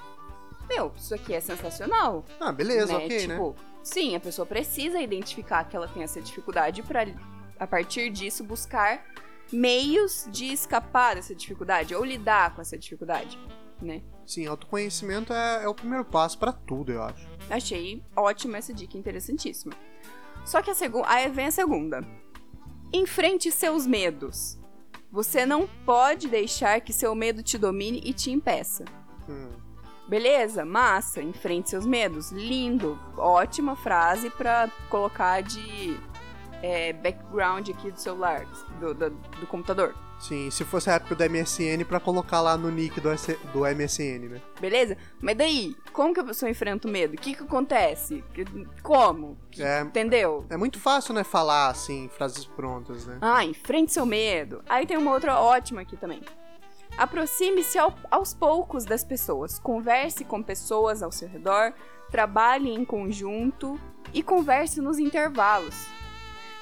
Meu, isso aqui é sensacional. Ah, beleza, né? ok, né? tipo, sim, a pessoa precisa identificar que ela tem essa dificuldade pra a partir disso buscar meios de escapar dessa dificuldade ou lidar com essa dificuldade, né? Sim, autoconhecimento é, é o primeiro passo pra tudo, eu acho. Achei ótima essa dica, interessantíssima. Só que a segunda, aí vem a segunda. Enfrente seus medos. Você não pode deixar que seu medo te domine e te impeça. Hum. Beleza? Massa, enfrente seus medos. Lindo. Ótima frase pra colocar de é, background aqui do celular, do, do, do computador. Sim, se fosse a época do MSN pra colocar lá no nick do, do MSN, né? Beleza? Mas daí, como que a pessoa enfrenta o medo? O que que acontece? Como? É, Entendeu? é muito fácil, né, falar assim, frases prontas, né? Ah, enfrente seu medo. Aí tem uma outra ótima aqui também. Aproxime-se ao- aos poucos das pessoas. Converse com pessoas ao seu redor. Trabalhe em conjunto e converse nos intervalos.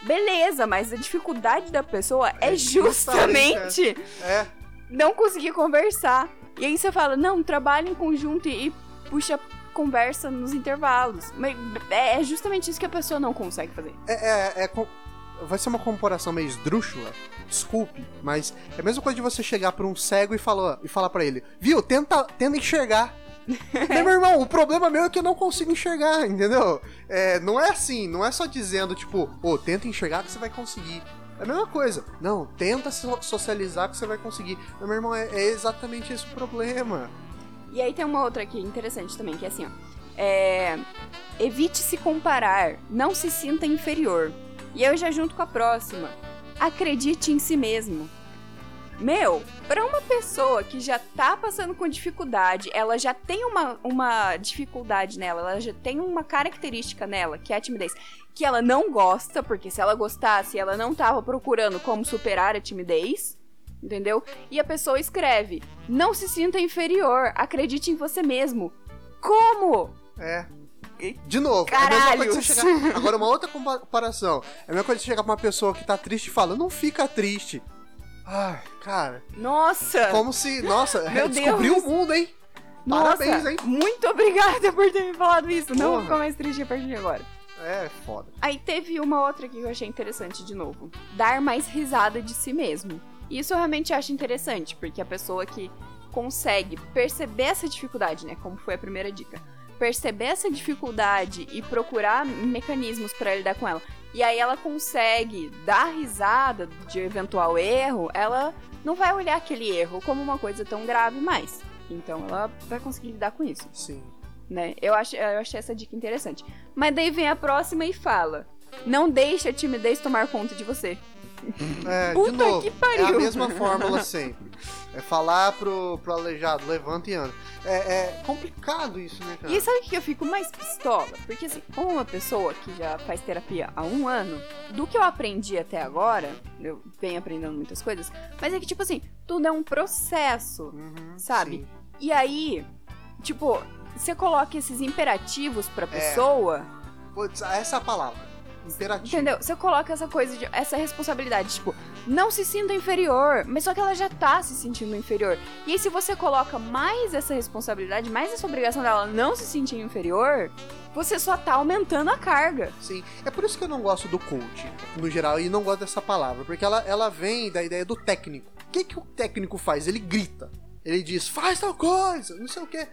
Beleza, mas a dificuldade da pessoa é, É justamente É, não conseguir conversar. E aí você fala, não, trabalhe em conjunto e, e puxa conversa nos intervalos. Mas é justamente isso que a pessoa não consegue fazer. é, é, é vai ser uma comparação meio esdrúxula, desculpe, mas é a mesma coisa de você chegar pra um cego e falar, e falar para ele, viu, tenta, tenta enxergar. Mas, [laughs] meu irmão, o problema meu é que eu não consigo enxergar, entendeu? É, não é assim, não é só dizendo, tipo, ô, tenta enxergar que você vai conseguir. É a mesma coisa. Não, tenta so- socializar que você vai conseguir. Meu irmão, é, é exatamente esse o problema. E aí tem uma outra aqui interessante também, que é assim, ó. É, evite se comparar, não se sinta inferior. E eu já junto com a próxima. Acredite em si mesmo. Meu, pra uma pessoa que já tá passando com dificuldade, ela já tem uma, uma dificuldade nela, ela já tem uma característica nela, que é a timidez, que ela não gosta, porque se ela gostasse, ela não tava procurando como superar a timidez, entendeu? E a pessoa escreve: Não se sinta inferior, acredite em você mesmo. Como? É. De novo, é você Caralhos. chegar. Agora, uma outra comparação. É a mesma coisa você chegar pra uma pessoa que tá triste e fala, não fica triste. Ai, cara. Nossa! Como se. Nossa, Meu descobriu Deus. o mundo, hein? Nossa, Parabéns, hein? Muito obrigada por ter me falado isso. Não vou Porra. ficar mais triste a partir de agora. É, foda. Aí teve uma outra aqui que eu achei interessante de novo. Dar mais risada de si mesmo. Isso eu realmente acho interessante, porque a pessoa que consegue perceber essa dificuldade, né? Como foi a primeira dica. Perceber essa dificuldade e procurar mecanismos pra lidar com ela. E aí ela consegue dar risada de eventual erro, ela não vai olhar aquele erro como uma coisa tão grave mais. Então ela vai conseguir lidar com isso Sim. né? Eu, acho, eu achei essa dica interessante. Mas daí vem a próxima e fala: Não deixe a timidez tomar conta de você. É, Puta de novo, que pariu. é a mesma fórmula sempre. É falar pro, pro aleijado, levanta e anda. É, é complicado isso, né, cara? E sabe o que eu fico mais pistola? Porque assim, como uma pessoa que já faz terapia há um ano, do que eu aprendi até agora, eu venho aprendendo muitas coisas, mas é que, tipo assim, tudo é um processo. Uhum, sabe? sim. E aí, tipo, você coloca esses imperativos pra É. pessoa. Putz, essa é a palavra. Imperativo. Entendeu? Você coloca essa coisa, de, essa responsabilidade, tipo, não se sinta inferior, mas só que ela já tá se sentindo inferior. E aí, se você coloca mais essa responsabilidade, mais essa obrigação dela não se sentir inferior, você só tá aumentando a carga. Sim, é por isso que eu não gosto do coach, no geral, e não gosto dessa palavra, porque ela, ela vem da ideia do técnico. O que, que o técnico faz? Ele grita. Ele diz, faz tal coisa, não sei o quê.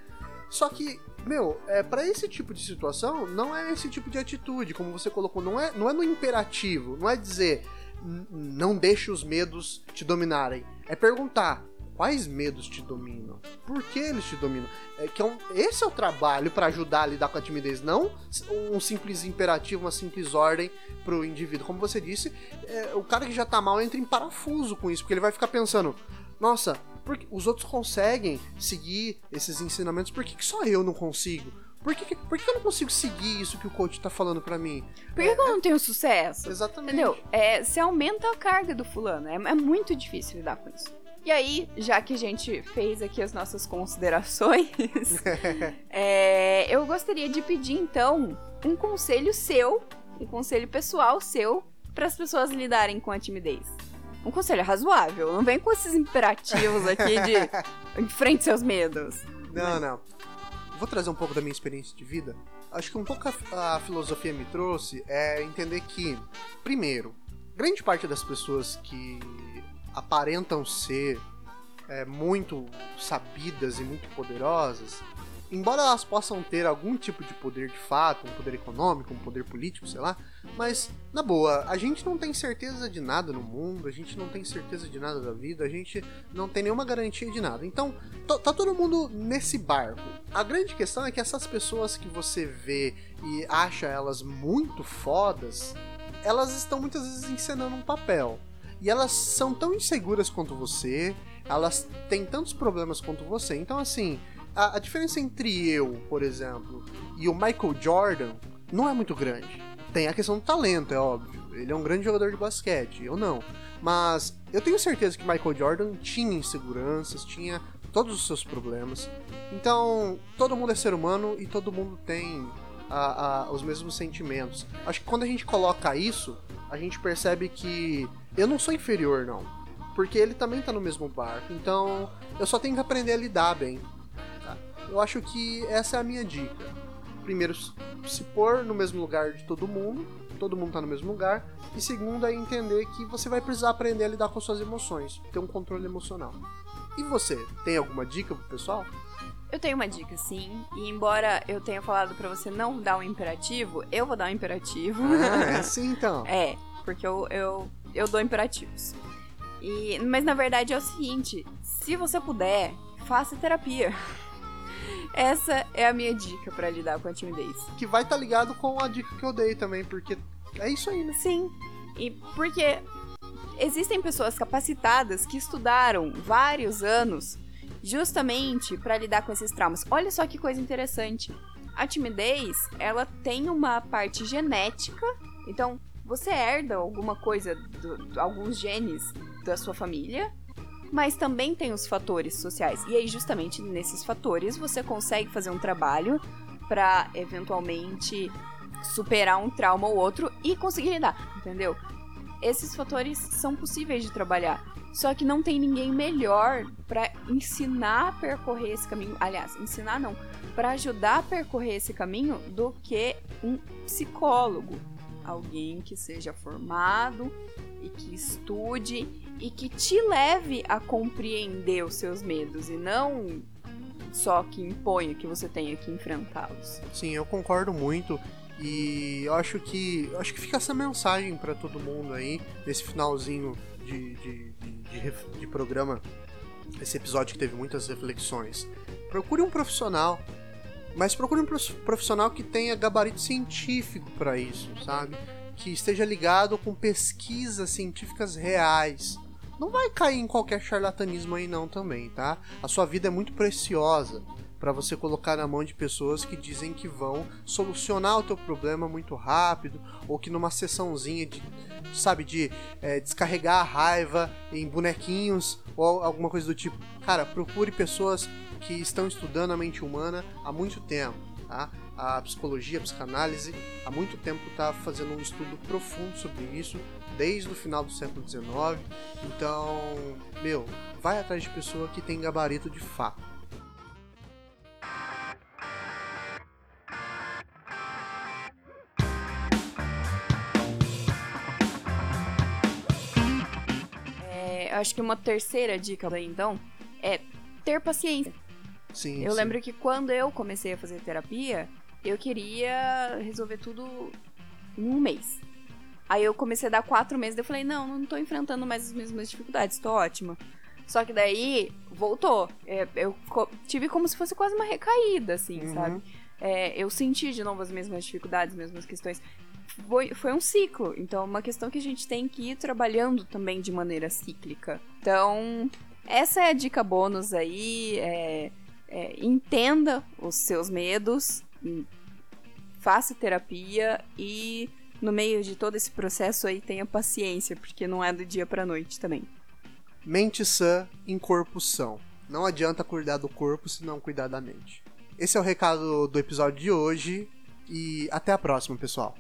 Só que, meu, é, para esse tipo de situação, não é esse tipo de atitude, como você colocou, não é, não é no imperativo, não é dizer, "N- não deixe os medos te dominarem. É perguntar, quais medos te dominam? Por que eles te dominam? É que é um- esse é o trabalho para ajudar a lidar com a timidez, não um simples imperativo, uma simples ordem pro indivíduo. Como você disse, é, o cara que já tá mal entra em parafuso com isso, porque ele vai ficar pensando, nossa, por que os outros conseguem seguir esses ensinamentos, por que, que só eu não consigo? Por que, por que eu não consigo seguir isso que o coach tá falando pra mim? Por que, que eu não tenho sucesso? Exatamente. Entendeu? É, você aumenta a carga do fulano. É, é muito difícil lidar com isso. E aí, já que a gente fez aqui as nossas considerações, [laughs] é, eu gostaria de pedir então um conselho seu, um conselho pessoal seu, para as pessoas lidarem com a timidez. Um conselho razoável, não vem com esses imperativos aqui de [laughs] enfrente seus medos. Não, não. Vou trazer um pouco da minha experiência de vida. Acho que um pouco a, a filosofia me trouxe é entender que, primeiro, grande parte das pessoas que aparentam ser é, muito sabidas e muito poderosas, embora elas possam ter algum tipo de poder de fato, um poder econômico, um poder político, sei lá, mas na boa, a gente não tem certeza de nada no mundo, a gente não tem certeza de nada da vida, a gente não tem nenhuma garantia de nada. Então, tá todo mundo nesse barco. A grande questão é que essas pessoas que você vê e acha elas muito fodas, elas estão muitas vezes encenando um papel. E elas são tão inseguras quanto você, elas têm tantos problemas quanto você. Então, assim, a, a diferença entre eu, por exemplo, e o Michael Jordan não é muito grande. Tem a questão do talento, é óbvio. Ele é um grande jogador de basquete, eu não. Mas eu tenho certeza que Michael Jordan tinha inseguranças, tinha todos os seus problemas. Então, todo mundo é ser humano e todo mundo tem a, a, os mesmos sentimentos. Acho que quando a gente coloca isso, a gente percebe que eu não sou inferior, não. Porque ele também tá no mesmo barco. Então, eu só tenho que aprender a lidar bem. Eu acho que essa é a minha dica. Primeiro, se pôr no mesmo lugar de todo mundo. Todo mundo tá no mesmo lugar. E segundo, é entender que você vai precisar aprender a lidar com suas emoções. Ter um controle emocional. E você, tem alguma dica pro pessoal? Eu tenho uma dica, sim. E embora eu tenha falado para você não dar um imperativo, eu vou dar um imperativo. Ah, é assim então. [laughs] é, porque eu, eu, eu dou imperativos. E, mas na verdade é o seguinte: se você puder, faça terapia. Essa é a minha dica para lidar com a timidez. Que vai estar tá ligado com a dica que eu dei também, porque é isso aí, né? Sim. E porque existem pessoas capacitadas que estudaram vários anos justamente para lidar com esses traumas. Olha só que coisa interessante. A timidez, ela tem uma parte genética, então você herda alguma coisa, do, alguns genes da sua família, mas também tem os fatores sociais. E aí, justamente nesses fatores, você consegue fazer um trabalho para eventualmente superar um trauma ou outro e conseguir lidar, entendeu? Esses fatores são possíveis de trabalhar. Só que não tem ninguém melhor para ensinar a percorrer esse caminho. Aliás, ensinar não, para ajudar a percorrer esse caminho do que um psicólogo. Alguém que seja formado e que estude e que te leve a compreender os seus medos e não só que imponha que você tenha que enfrentá-los. Sim, eu concordo muito. E acho que acho que fica essa mensagem para todo mundo aí nesse finalzinho de, de, de, de, programa, esse episódio que teve muitas reflexões. Procure um profissional, mas procure um profissional que tenha gabarito científico para isso, sabe? Que esteja ligado com pesquisas científicas reais. Não vai cair em qualquer charlatanismo aí não também, tá? A sua vida é muito preciosa para você colocar na mão de pessoas que dizem que vão solucionar o teu problema muito rápido ou que numa sessãozinha de sabe de é, descarregar a raiva em bonequinhos ou alguma coisa do tipo cara procure pessoas que estão estudando a mente humana há muito tempo tá? a psicologia, a psicanálise, há muito tempo está fazendo um estudo profundo sobre isso, desde o final do século XIX. Então, meu, vai atrás de pessoa que tem gabarito de fato. acho que uma terceira dica então é ter paciência. Sim. Eu sim. lembro que quando eu comecei a fazer terapia, eu queria resolver tudo em um mês. Aí eu comecei a dar quatro meses, eu falei, não, não tô enfrentando mais as mesmas dificuldades, tô ótima. Só que daí voltou. É, eu tive como se fosse quase uma recaída, assim, uhum. sabe? É, eu senti de novo as mesmas dificuldades, as mesmas questões foi, foi um ciclo. Então, é uma questão que a gente tem que ir trabalhando também de maneira cíclica. Então, essa é a dica bônus aí. É, é, entenda os seus medos, faça terapia e no meio de todo esse processo aí tenha paciência, porque não é do dia pra noite também. Mente sã em corpo são. Não adianta cuidar do corpo se não cuidar da mente. Esse é o recado do episódio de hoje e até a próxima, pessoal.